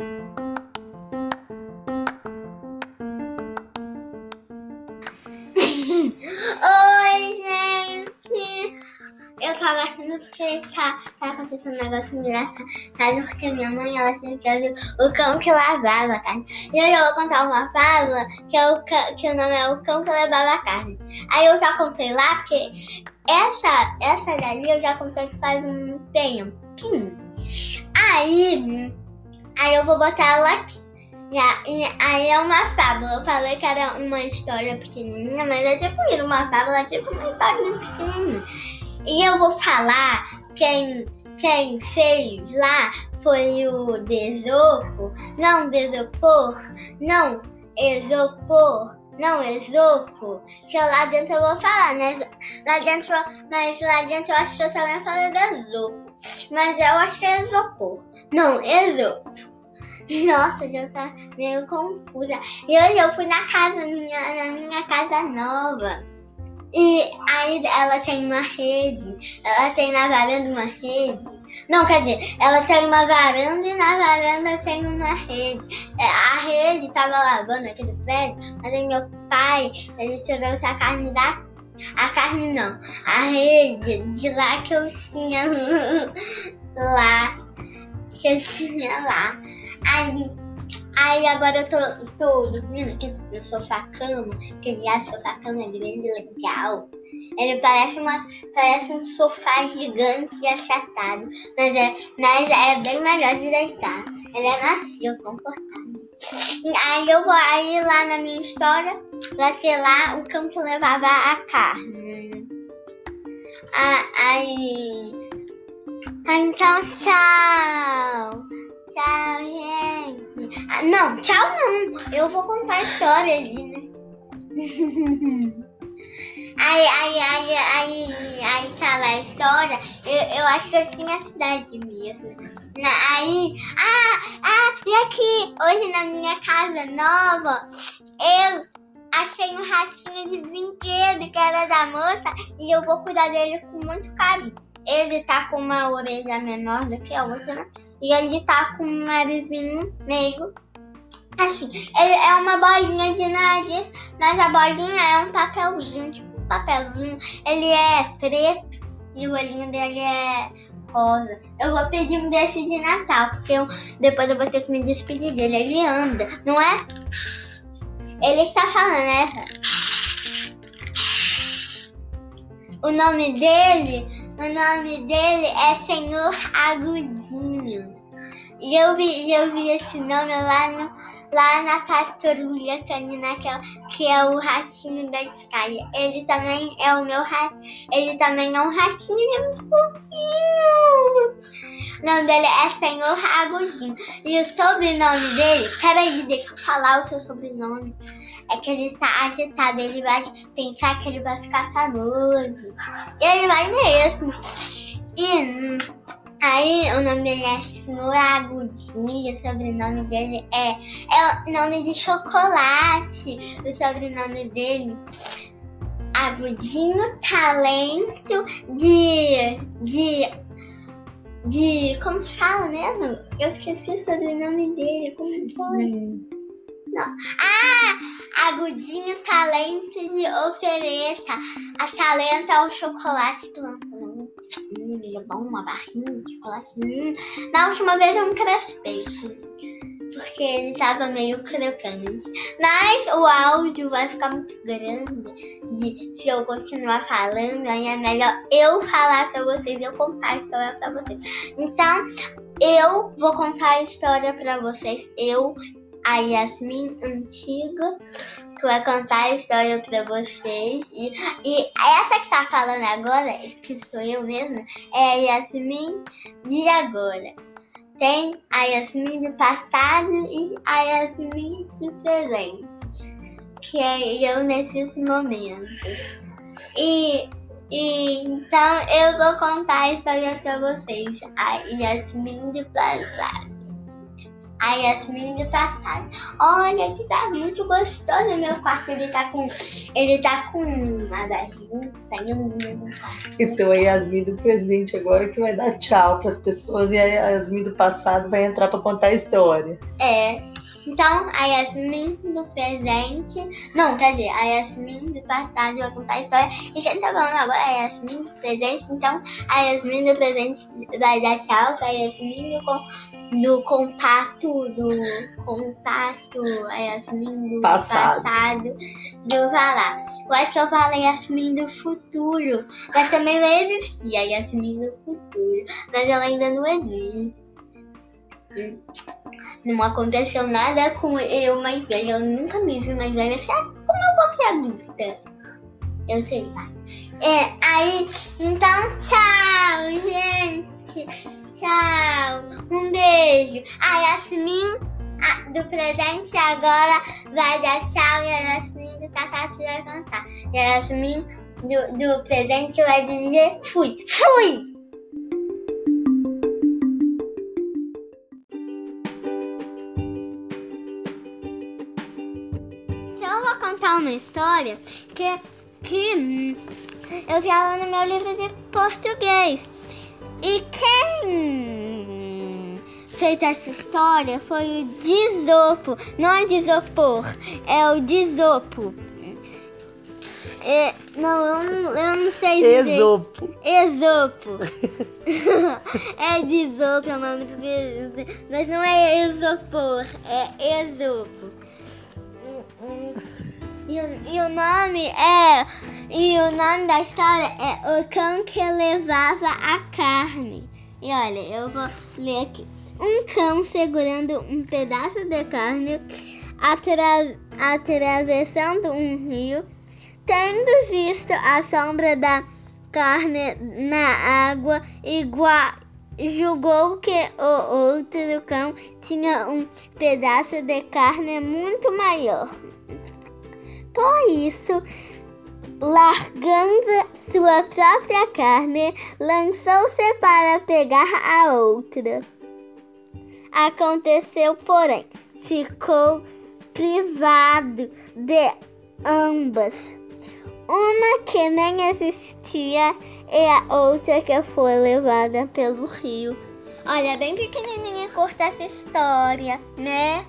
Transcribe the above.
Oi, gente! Eu tava achando porque tá, tá acontecendo um negócio engraçado, porque minha mãe, ela sempre quer o cão que lavava a carne. E hoje eu vou contar uma fábula que, é o, que o nome é o cão que levava a carne. Aí eu já contei lá, porque essa, essa dali eu já contei faz um tempinho. Aí, aí eu vou botar ela aqui. Aí é uma fábula. Eu falei que era uma história pequenininha, mas é tipo isso, uma fábula, é tipo uma história pequenininha. E eu vou falar quem, quem fez lá foi o Desofo, não Desopor, não Exopor, não Exofo. Que lá dentro eu vou falar, né? Lá dentro, mas lá dentro eu acho que eu também falei Desofo. Mas eu acho que é Exopor. Não, Exofo. Nossa, já tá meio confusa. E hoje eu fui na casa, minha, na minha casa nova. E aí ela tem uma rede. Ela tem na varanda uma rede. Não, quer dizer, ela tem uma varanda e na varanda tem uma rede. É, a rede tava lavando aquele prédio, mas aí meu pai, ele trouxe a carne da. A carne não, a rede de lá que eu tinha lá. Que eu tinha lá. Aí Aí agora eu tô, tô dormindo aqui no sofá-cama, que aliás, sofá-cama é grande e legal. Ele parece, uma, parece um sofá gigante e achatado, mas é, mas é bem melhor de deitar. Ele é macio, confortável. Aí eu vou aí lá na minha história, vai ser lá o cão que levava a carne. Ah, aí. Então, tchau. Tchau, gente. Ah, não, tchau não. Eu vou contar a história ali, né? Aí, aí, aí, aí, aí, fala a história. Eu, eu acho que eu tinha cidade mesmo. Aí, ah, ah, e aqui, hoje na minha casa nova, eu achei um ratinho de brinquedo que era da moça e eu vou cuidar dele com muito carinho. Ele tá com uma orelha menor do que a outra, né? E ele tá com um narizinho meio assim. Ele é uma bolinha de nariz, mas a bolinha é um papelzinho, tipo um papelzinho. Ele é preto e o olhinho dele é rosa. Eu vou pedir um desse de Natal, porque eu, depois eu vou ter que me despedir dele. Ele anda, não é? Ele está falando, né? O nome dele o nome dele é Senhor Agudinho. E eu vi, eu vi esse nome lá, no, lá na patrulha canina, que é, que é o ratinho da Sky. Ele também é o meu ratinho. Ele também é um ratinho, muito fofinho. O nome dele é Senhor Agudinho. E o sobrenome dele, peraí, deixa eu falar o seu sobrenome é que ele está agitado, ele vai pensar que ele vai ficar famoso. E ele vai mesmo. E aí o nome dele é Senhor Agudinho, o sobrenome dele é, é o nome de chocolate. O sobrenome dele Agudinho Talento de. de. De. Como fala mesmo? Eu esqueci o sobrenome dele. Como foi? Não. Ah! Agudinho Talento de Ofereça. A Talento é um chocolate que lança. Hum, é bom, uma barrinha de chocolate. Hum. Na última vez eu não crespei. Porque ele tava meio crocante. Mas o áudio vai ficar muito grande. De, se eu continuar falando, aí é melhor eu falar pra vocês, eu contar a história pra vocês. Então, eu vou contar a história pra vocês. Eu a Yasmin antiga, que vai contar a história pra vocês. E, e essa que tá falando agora, que sou eu mesma, é a Yasmin de agora. Tem a Yasmin do passado e a Yasmin do presente, que é eu nesses momentos. E, e então eu vou contar a história pra vocês. A Yasmin do passado. A Yasmin do passado. Olha que tá muito gostoso meu quarto. Ele tá com. Ele tá com uma barriguinha, tá indo no quarto. Então a Yasmin do presente agora que vai dar tchau pras pessoas e a Yasmin do passado vai entrar pra contar a história. É. Então, a Yasmin do presente. Não, quer dizer, a Yasmin do passado vai contar a história. E quem tá falando agora é a Yasmin do presente. Então, a Yasmin do presente vai dar tchau pra Yasmin do, do contato. Do contato. A Yasmin do Passado. passado. Do falar. Acho que eu falei Yasmin do futuro. Mas também vai existir a Yasmin do futuro. Mas ela ainda não existe. Não aconteceu nada com eu mais velha. Eu nunca me vi mais velha. Como eu vou ser adulta? Eu sei lá. É, aí, então, tchau, gente. Tchau. Um beijo. A Yasmin a- do presente agora vai dar tchau e a Yasmin do Tatati vai cantar. E a Yasmin do, do presente vai dizer fui. Fui! Contar uma história que, que hum, eu vi ela no meu livro de português. E quem fez essa história foi o Disopo. Não é Disopor, é o Disopo. É, não, eu não, eu não sei dizer. Esopo. Esopo. é de Esopo, é o nome do Mas não é Esopor, é Esopo. E o, nome é. E o nome da história é O Cão que Levava a Carne. E olha, eu vou ler aqui. Um cão segurando um pedaço de carne atra- atravessando um rio, tendo visto a sombra da carne na água, igual, julgou que o outro cão tinha um pedaço de carne muito maior. Por isso, largando sua própria carne, lançou-se para pegar a outra. Aconteceu, porém, ficou privado de ambas. Uma que nem existia e a outra que foi levada pelo rio. Olha, bem pequenininha curta essa história, né?